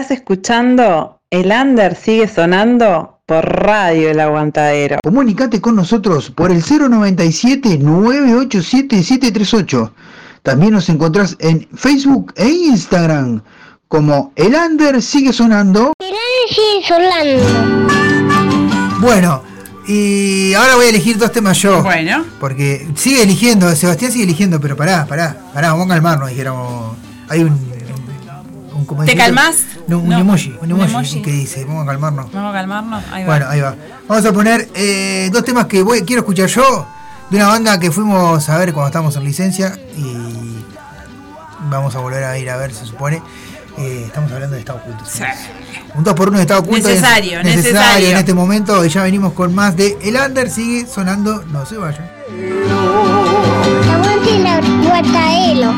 Estás escuchando El Under sigue sonando por Radio El Aguantadero. Comunicate con nosotros por el 097-987-738. También nos encontrás en Facebook e Instagram como El Under sigue sonando. sigue sonando. Bueno, y ahora voy a elegir dos temas yo. Bueno. Porque sigue eligiendo, Sebastián sigue eligiendo, pero pará, pará, pará, vamos a calmarnos, dijéramos. Hay un. Un- ¿cómo ¿Te decirlo? calmás? No, un No, emoji, un un emoji, que dice, vamos a calmarnos. Vamos a calmarnos. Ahí va. Bueno, ahí va. Vamos a poner eh, dos temas que voy, quiero escuchar yo, de una banda que fuimos a ver cuando estábamos en licencia y vamos a volver a ir a ver, se supone. Eh, estamos hablando de Estado Oculto. Un 2 por 1 de Estado Oculto. es Necesario, necesario necesario. en este momento. Y ya venimos con más de El Under, sigue sonando, no se vayan. Aguante la guataelo.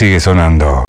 Sigue sonando.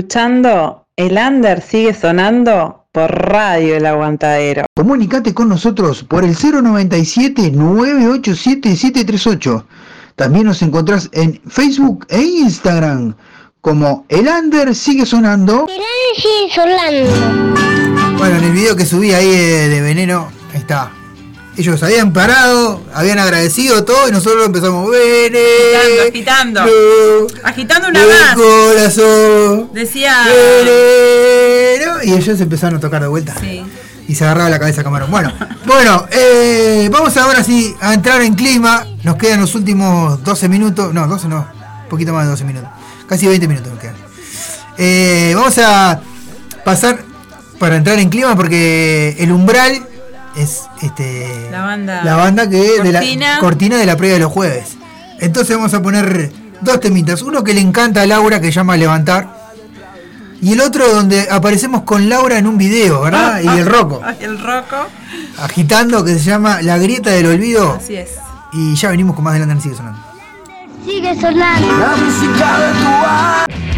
Escuchando El Under sigue sonando por Radio El Aguantadero. Comunicate con nosotros por el 097-987-738. También nos encontrás en Facebook e Instagram como El Under sigue sonando. sigue sonando. Bueno, en el video que subí ahí de, de Veneno, ahí está. Ellos habían parado, habían agradecido todo y nosotros empezamos Agitando, agitando. Agitando una más. corazón. Decía. Y ellos empezaron a tocar de vuelta. Sí. Y se agarraba la cabeza Camarón. Bueno, bueno, eh, vamos ahora sí a entrar en clima. Nos quedan los últimos 12 minutos. No, 12 no. Un poquito más de 12 minutos. Casi 20 minutos nos quedan. Eh, vamos a pasar para entrar en clima porque el umbral es este La banda. la banda que de la Cortina. cortina de la previa de los jueves. Entonces vamos a poner dos temitas. Uno que le encanta a Laura que se llama Levantar. Y el otro donde aparecemos con Laura en un video, ¿verdad? y el Roco. Ay, El roco. Agitando que se llama La Grieta del Olvido. Así es. Y ya venimos con más adelante en Sigue Sonando. Sigue sonando. La música de tu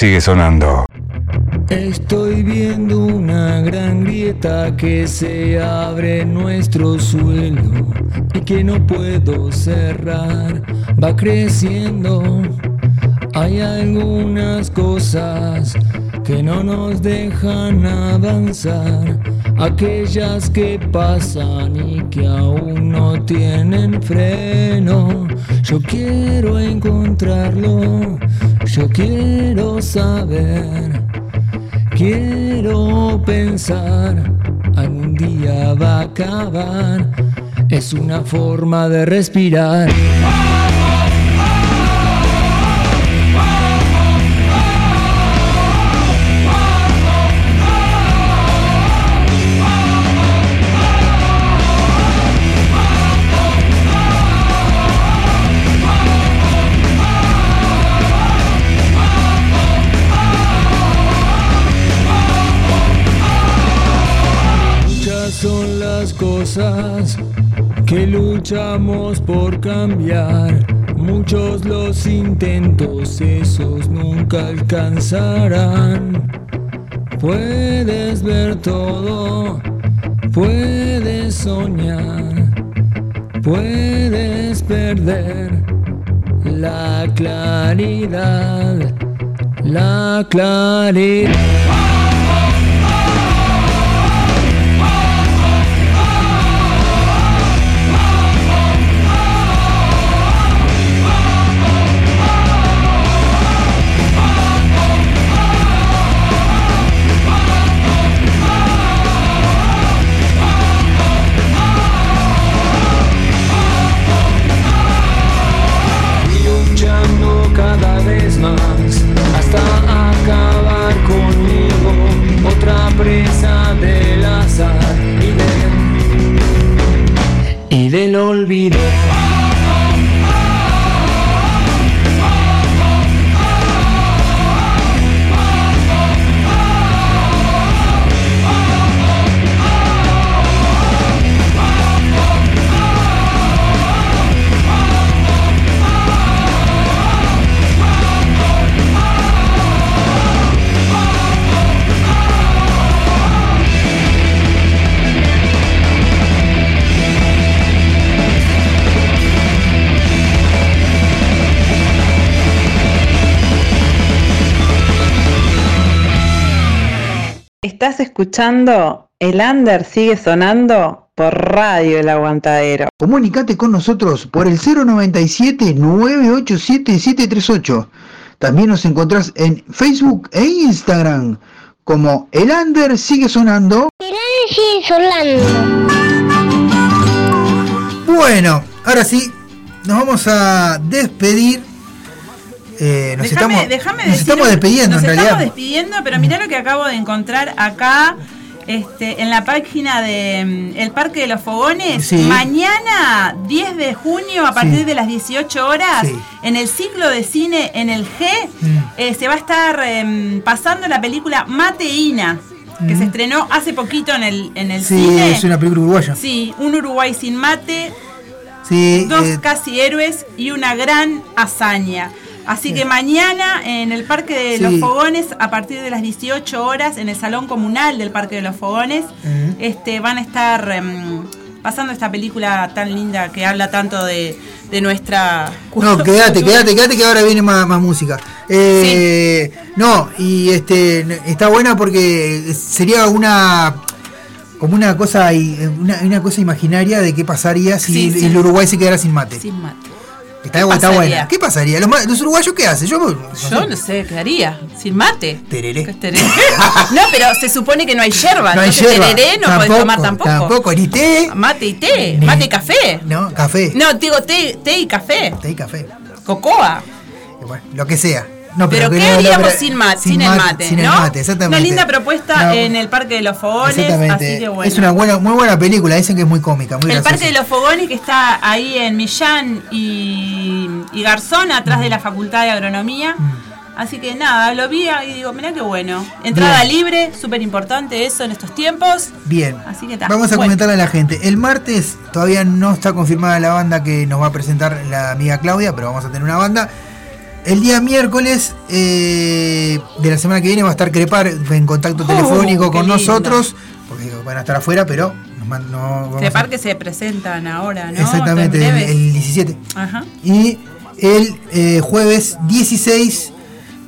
sigue sonando. Estoy viendo una gran grieta que se abre en nuestro suelo y que no puedo cerrar, va creciendo. Hay algunas cosas que no nos dejan avanzar, aquellas que pasan y que aún no tienen freno. Yo quiero encontrarlo, yo quiero saber. Quiero pensar, algún día va a acabar. Es una forma de respirar. Cambiar. Muchos los intentos, esos nunca alcanzarán. Puedes ver todo, puedes soñar, puedes perder la claridad, la claridad. Escuchando El Under sigue sonando por Radio El Aguantadero. Comunicate con nosotros por el 097-987-738. También nos encontrás en Facebook e Instagram como El Under sigue sonando. sigue sonando. Bueno, ahora sí, nos vamos a despedir. Eh, nos Déjame- estamos, déjame nos decir- estamos despidiendo nos en estamos realidad. despidiendo, pero mirá lo que acabo de encontrar acá. Este, en la página de mm, El Parque de los Fogones, Sí. mañana 10 de junio a partir Sí. de las 18 horas, Sí. en el ciclo de cine en el G, Mm. eh, se va a estar em, pasando la película Mateína, que Mm. se estrenó hace poquito en el, en el Sí, cine. es una película uruguaya. Sí, un Uruguay sin mate, Sí, dos eh, casi héroes y una gran hazaña. Así que mañana en el Parque de Sí. los Fogones, a partir de las 18 horas, en el Salón Comunal del Parque de los Fogones, este, van a estar em, pasando esta película tan linda que habla tanto de, de nuestra... No, quédate, quédate, quédate que ahora viene más, más música. Eh, No, y este está buena porque sería una como una cosa una, una cosa imaginaria de qué pasaría si sí. el Uruguay se quedara sin mate. Sin mate. Está, buena. ¿Qué pasaría? ¿Los, uruguayos qué hacen? Yo, no Yo sé. no sé, ¿qué haría? ¿Sin mate? Tereré. Tereré. no, pero se supone que no hay yerba. No hay yerba. tereré no podés tomar tampoco. Tampoco, ni té, Mate y té. Ni- Mate y café. no, café. No, digo té, té y café. Té y café. Cocoa. Bueno, lo que sea. No, pero, ¿qué no, haríamos sin, el mate? Sin el ¿no? mate, exactamente. Una linda propuesta No. en el Parque de los Fogones. Exactamente. Así que bueno. Es una buena, muy buena película, dicen que es muy cómica, muy el graciosa. Parque de los Fogones que está ahí en Millán y, y Garzón, atrás de la Facultad de Agronomía. Así que nada, lo vi y digo, mirá qué bueno. Entrada Bien. libre, súper importante eso en estos tiempos. Bien. Así que. Vamos a Bueno. comentarle a la gente. El martes todavía no está confirmada la banda que nos va a presentar la amiga Claudia, pero vamos a tener una banda. El día miércoles eh, de la semana que viene va a estar Crepar en contacto Oh, telefónico con lindo. nosotros, porque van a estar afuera, pero nos man- no, vamos De a- parque se presentan ahora, ¿no? Exactamente, En el, el 17. Ajá. Y el eh, jueves 16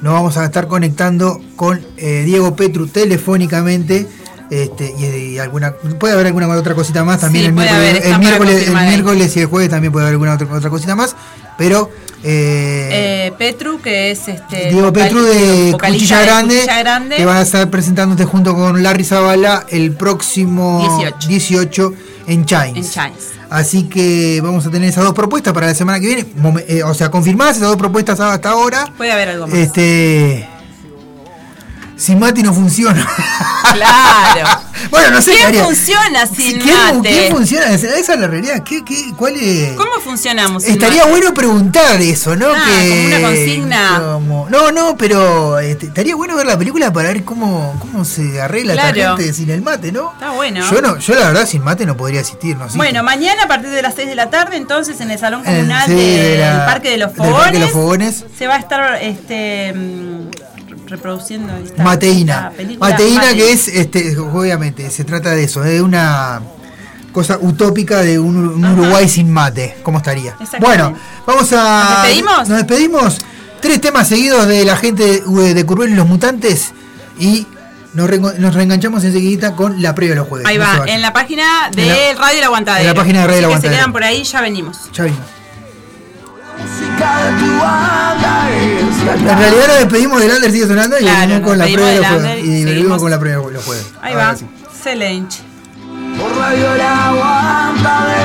nos vamos a estar conectando con eh, Diego Petru telefónicamente. Este, y, y alguna puede haber alguna otra cosita más también Sí, el miércoles, haber, el, miércoles, el miércoles y el jueves también puede haber alguna otra, otra cosita más pero eh, Eh, Petru, que es este. Diego Petru de Cuchilla de Grande, Cuchilla Grande. que van a estar presentándote junto con Larry Zavala el próximo 18. 18 en Chains. En Chains. Así que vamos a tener esas dos propuestas para la semana que viene. Eh, o sea, confirmadas esas dos propuestas hasta ahora. Puede haber algo más. Este. Si Mati no funciona. Claro. Bueno, no sé, ¿Quién María. funciona sin ¿Quién, mate? quién funciona? Esa es la realidad. ¿Qué, qué, ¿Cuál es? ¿Cómo funcionamos? sin Estaría mate? bueno preguntar eso, ¿no? Ah, como una consigna. como- no, no, pero este, estaría bueno ver la película para ver cómo, cómo se arregla Claro. gente sin el mate, ¿no? Está bueno. Yo no, yo la verdad sin mate no podría asistir, ¿no? Sí. Bueno, mañana a partir de las 6 de la tarde, entonces en el Salón el- Comunal sí, de del la- Parque de los del Parque Fogones de los Fogones. se va a estar este, reproduciendo esta, Mateína. esta película. Mateína Mate. que es, este, obviamente, se trata de eso, de una cosa utópica de un, un Uruguay sin mate. ¿Cómo estaría? Bueno, vamos a. ¿Nos despedimos? Nos despedimos. Tres temas seguidos de la gente de, Curbel y los Mutantes. Y nos, reengo- nos reenganchamos enseguida con la previa de los jueves. Ahí va, en la página de la- Radio El Aguantadero. en la página de Radio El Aguantadero. se quedan por ahí, ya venimos. Ya vimos. En realidad nos despedimos del Under sigue sonando y Claro, venimos con la de los del jueves. Y venimos con la de los jueves. Ahí va, excelente. Por radio la aguanta